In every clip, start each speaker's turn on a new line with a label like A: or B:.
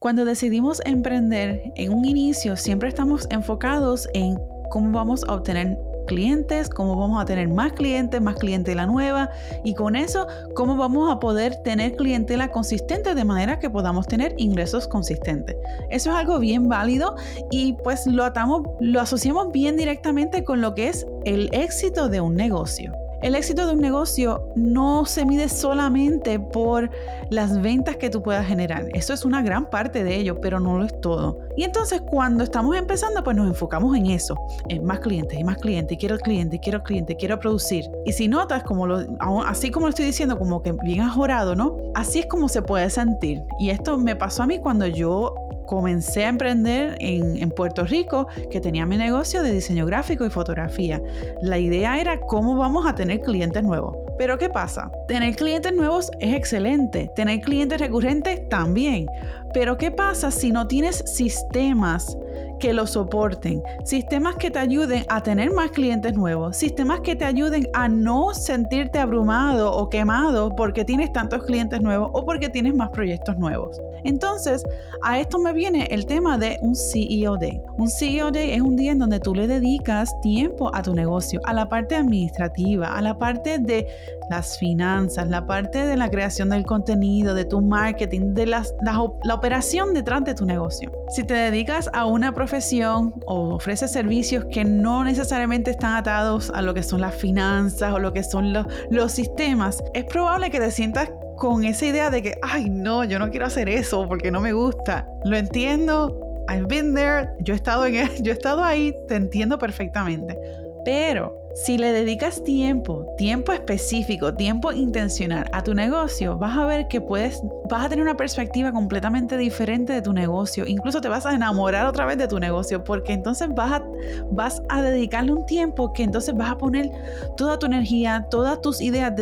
A: Cuando decidimos emprender en un inicio, siempre estamos enfocados en cómo vamos a obtener clientes, cómo vamos a tener más clientes, más clientela nueva y con eso cómo vamos a poder tener clientela consistente de manera que podamos tener ingresos consistentes. Eso es algo bien válido y pues lo atamos, lo asociamos bien directamente con lo que es el éxito de un negocio. El éxito de un negocio no se mide solamente por las ventas que tú puedas generar. Eso es una gran parte de ello, pero no lo es todo. Y entonces cuando estamos empezando, pues nos enfocamos en eso, en más clientes y más clientes, quiero cliente, quiero cliente, quiero producir. Y si notas, como lo, así como lo estoy diciendo, como que bien ajorado, ¿no? Así es como se puede sentir. Y esto me pasó a mí cuando yo comencé a emprender en, Puerto Rico, que tenía mi negocio de diseño gráfico y fotografía. La idea era cómo vamos a tener clientes nuevos. Pero ¿qué pasa? Tener clientes nuevos es excelente, tener clientes recurrentes también. Pero ¿qué pasa si no tienes sistemas que lo soporten, sistemas que te ayuden a tener más clientes nuevos, sistemas que te ayuden a no sentirte abrumado o quemado porque tienes tantos clientes nuevos o porque tienes más proyectos nuevos. Entonces, a esto me viene el tema de un CEO Day. Un CEO Day es un día en donde tú le dedicas tiempo a tu negocio, a la parte administrativa, a la parte de las finanzas, la parte de la creación del contenido, de tu marketing, de la, la operación detrás de tu negocio. Si te dedicas a una profesión o ofreces servicios que no necesariamente están atados a lo que son las finanzas o lo que son los, los sistemas, es probable que te sientas con esa idea de que, ay, no, yo no quiero hacer eso porque no me gusta. Lo entiendo, I've been there, yo he estado, en, yo he estado ahí, te entiendo perfectamente. Pero si le dedicas tiempo, tiempo específico, tiempo intencional a tu negocio, vas a ver que puedes, vas a tener una perspectiva completamente diferente de tu negocio. Incluso te vas a enamorar otra vez de tu negocio, porque entonces vas a, vas a dedicarle un tiempo que entonces vas a poner toda tu energía, todas tus ideas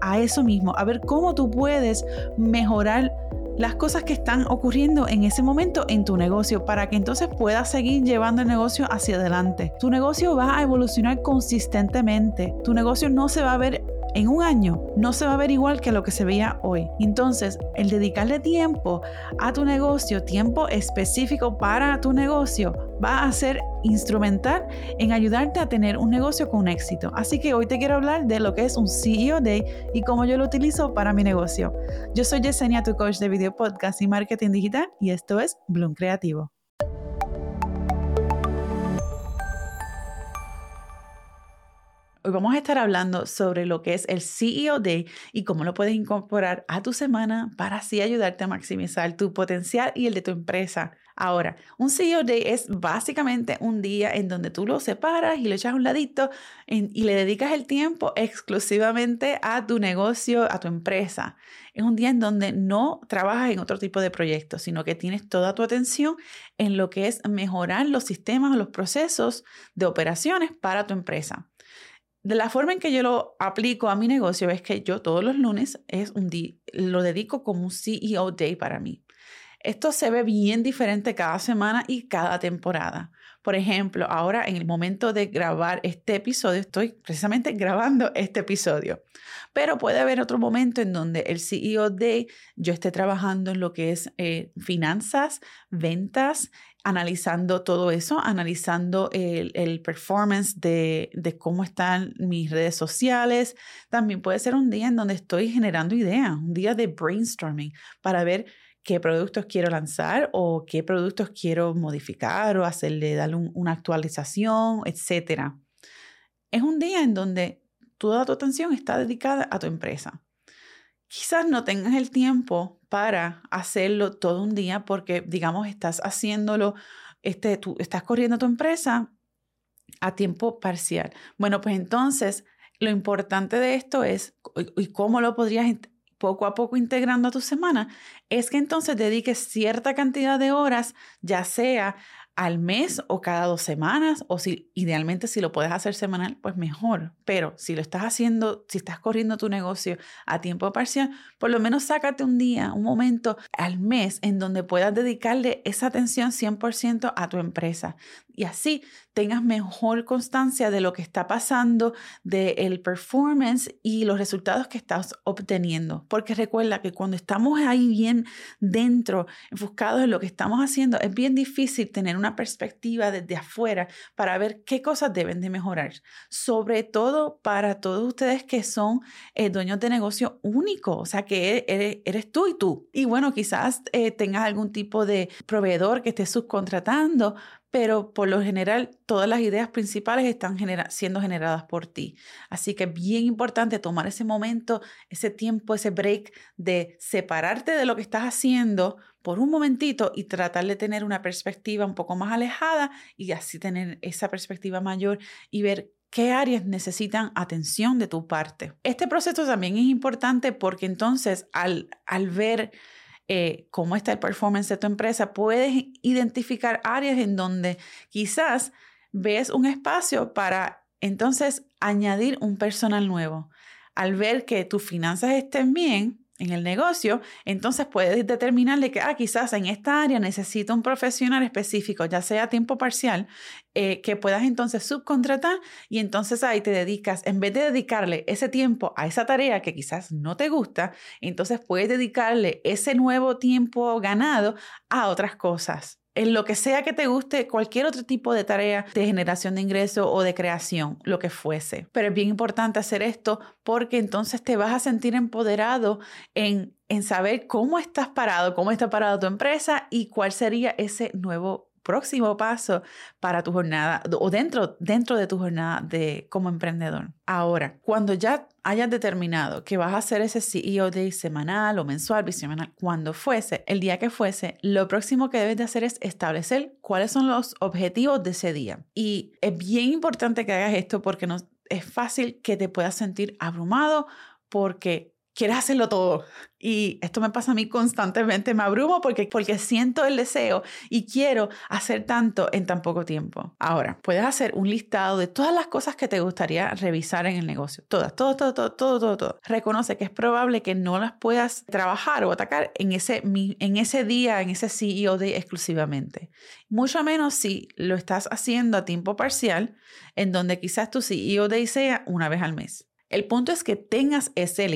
A: a eso mismo, a ver cómo tú puedes mejorar las cosas que están ocurriendo en ese momento en tu negocio para que entonces puedas seguir llevando el negocio hacia adelante. Tu negocio va a evolucionar consistentemente. Tu negocio no se va a ver en un año no se va a ver igual que lo que se veía hoy. Entonces, el dedicarle tiempo a tu negocio, tiempo específico para tu negocio, va a ser instrumental en ayudarte a tener un negocio con éxito. Así que hoy te quiero hablar de lo que es un CEO Day y cómo yo lo utilizo para mi negocio. Yo soy Yesenia, tu coach de video podcast y marketing digital, y esto es Bloom Creativo. Hoy vamos a estar hablando sobre lo que es el CEO Day y cómo lo puedes incorporar a tu semana para así ayudarte a maximizar tu potencial y el de tu empresa. Ahora, un CEO Day es básicamente un día en donde tú lo separas y lo echas a un ladito y le dedicas el tiempo exclusivamente a tu negocio, a tu empresa. Es un día en donde no trabajas en otro tipo de proyectos, sino que tienes toda tu atención en lo que es mejorar los sistemas o los procesos de operaciones para tu empresa de la forma en que yo lo aplico a mi negocio es que yo todos los lunes es un lo dedico como un CEO Day para mí. Esto se ve bien diferente cada semana y cada temporada. Por ejemplo, ahora en el momento de grabar este episodio, estoy precisamente grabando este episodio. Pero puede haber otro momento en donde el CEO Day yo esté trabajando en lo que es eh, finanzas, ventas, analizando todo eso, analizando el, performance de, de, cómo están mis redes sociales. También puede ser un día en donde estoy generando ideas, un día de brainstorming para ver qué productos quiero lanzar o qué productos quiero modificar o hacerle, darle una actualización, etc. Es un día en donde toda tu atención está dedicada a tu empresa. Quizás no tengas el tiempo para hacerlo todo un día porque, digamos, estás haciéndolo, este, tú estás corriendo tu empresa a tiempo parcial. Bueno, pues entonces lo importante de esto es, ¿y cómo lo podrías poco a poco integrando a tu semana, es que entonces dediques cierta cantidad de horas, ya sea al mes o cada dos semanas, o si idealmente si lo puedes hacer semanal, pues mejor. Pero si lo estás haciendo, si estás corriendo tu negocio a tiempo parcial, por lo menos sácate un día, un momento al mes en donde puedas dedicarle esa atención 100% a tu empresa. Y así tengas mejor constancia de lo que está pasando, del performance y los resultados que estás obteniendo. Porque recuerda que cuando estamos ahí bien dentro, enfocados en lo que estamos haciendo, es bien difícil tener una perspectiva desde afuera para ver qué cosas deben de mejorar. Sobre todo para todos ustedes que son eh, dueños de negocio único, o sea que eres, tú y tú. Y bueno, quizás eh, tengas algún tipo de proveedor que esté subcontratando, pero por lo general todas las ideas principales están siendo generadas por ti. Así que es bien importante tomar ese momento, ese tiempo, ese break de separarte de lo que estás haciendo por un momentito y tratar de tener una perspectiva un poco más alejada y así tener esa perspectiva mayor y ver qué áreas necesitan atención de tu parte. Este proceso también es importante porque entonces al, al ver eh, cómo está el performance de tu empresa, puedes identificar áreas en donde quizás ves un espacio para entonces añadir un personal nuevo. Al ver que tus finanzas estén bien, en el negocio, entonces puedes determinar de que, ah, quizás en esta área necesito un profesional específico, ya sea a tiempo parcial, eh, que puedas entonces subcontratar y entonces ahí te dedicas, en vez de dedicarle ese tiempo a esa tarea que quizás no te gusta, entonces puedes dedicarle ese nuevo tiempo ganado a otras cosas en lo que sea que te guste, cualquier otro tipo de tarea de generación de ingreso o de creación, lo que fuese. Pero es bien importante hacer esto porque entonces te vas a sentir empoderado en, en saber cómo estás parado, cómo está parado tu empresa y cuál sería ese nuevo próximo paso para tu jornada o dentro, dentro de tu jornada de, como emprendedor. Ahora, cuando ya hayas determinado que vas a hacer ese CEO Day semanal o mensual, bisemanal, cuando fuese, el día que fuese, lo próximo que debes de hacer es establecer cuáles son los objetivos de ese día. Y es bien importante que hagas esto porque no, es fácil que te puedas sentir abrumado porque quieres hacerlo todo. Y esto me pasa a mí constantemente, me abrumo porque, porque siento el deseo y quiero hacer tanto en tan poco tiempo. Ahora, puedes hacer un listado de todas las cosas que te gustaría revisar en el negocio. Todas, todo, todo, todo, todo, todo, todo. Reconoce que es probable que no las puedas trabajar o atacar en ese, en ese día, en ese CEO Day exclusivamente. Mucho menos si lo estás haciendo a tiempo parcial, en donde quizás tu CEO Day sea una vez al mes. El punto es que tengas ese,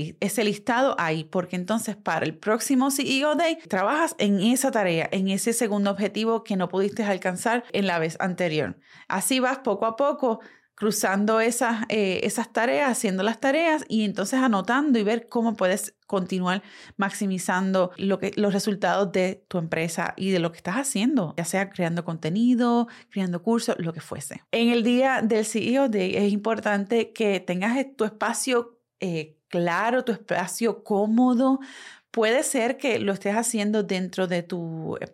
A: listado ahí, porque entonces para el próximo CEO Day trabajas en esa tarea, en ese segundo objetivo que no pudiste alcanzar en la vez anterior. Así vas poco a poco cruzando esas, eh, esas tareas, haciendo las tareas y entonces anotando y ver cómo puedes continuar maximizando lo que, los resultados de tu empresa y de lo que estás haciendo, ya sea creando contenido, creando cursos, lo que fuese. En el día del CEO Day es importante que tengas tu espacio eh, claro, tu espacio cómodo Puede ser que lo estés haciendo dentro de tu eh,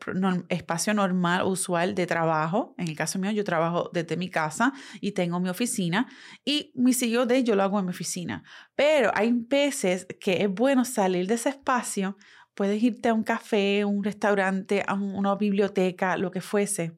A: espacio normal, usual de trabajo. En el caso mío, yo trabajo desde mi casa y tengo mi oficina y mi CEO de yo lo hago en mi oficina. Pero hay veces que es bueno salir de ese espacio. Puedes irte a un café, un restaurante, a una biblioteca, lo que fuese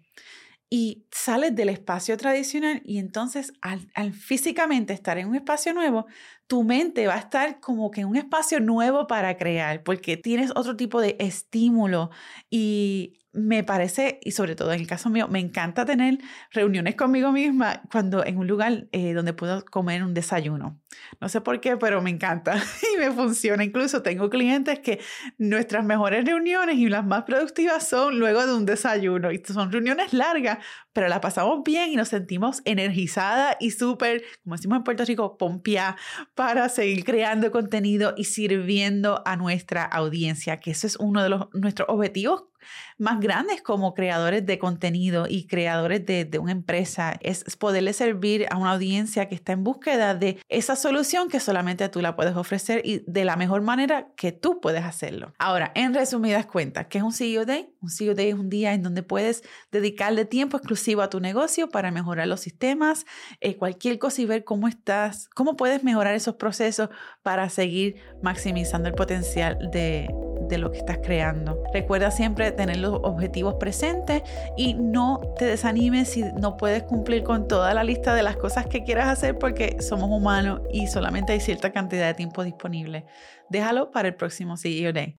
A: y sales del espacio tradicional y entonces al, al, físicamente estar en un espacio nuevo, tu mente va a estar como que en un espacio nuevo para crear, porque tienes otro tipo de estímulo y me parece, y sobre todo en el caso mío, me encanta tener reuniones conmigo misma cuando en un lugar eh, donde puedo comer un desayuno. No sé por qué, pero me encanta y me funciona. Incluso tengo clientes que nuestras mejores reuniones y las más productivas son luego de un desayuno. Y son reuniones largas, pero la pasamos bien y nos sentimos energizada y súper, como decimos en Puerto Rico, pompia para seguir creando contenido y sirviendo a nuestra audiencia, que eso es uno de los, nuestros objetivos más grandes como creadores de contenido y creadores de, una empresa es poderle servir a una audiencia que está en búsqueda de esa solución que solamente tú la puedes ofrecer y de la mejor manera que tú puedes hacerlo. Ahora, en resumidas cuentas, ¿qué es un CEO Day? Un CEO Day es un día en donde puedes dedicarle tiempo exclusivo a tu negocio para mejorar los sistemas, eh, cualquier cosa y ver cómo estás, cómo puedes mejorar esos procesos para seguir maximizando el potencial de de lo que estás creando. Recuerda siempre tener los objetivos presentes y no te desanimes si no puedes cumplir con toda la lista de las cosas que quieras hacer porque somos humanos y solamente hay cierta cantidad de tiempo disponible. Déjalo para el próximo CEO Day.